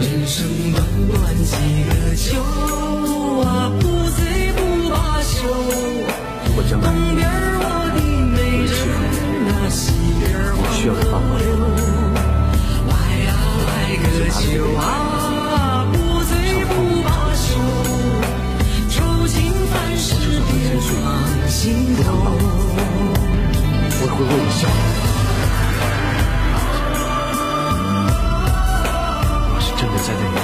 人生短短几个秋啊，不醉不罢休。东边儿我的美人，西边儿需要你帮忙。来呀来个酒啊，不醉不罢休。愁情烦事别放心头。我会为你效 suceden.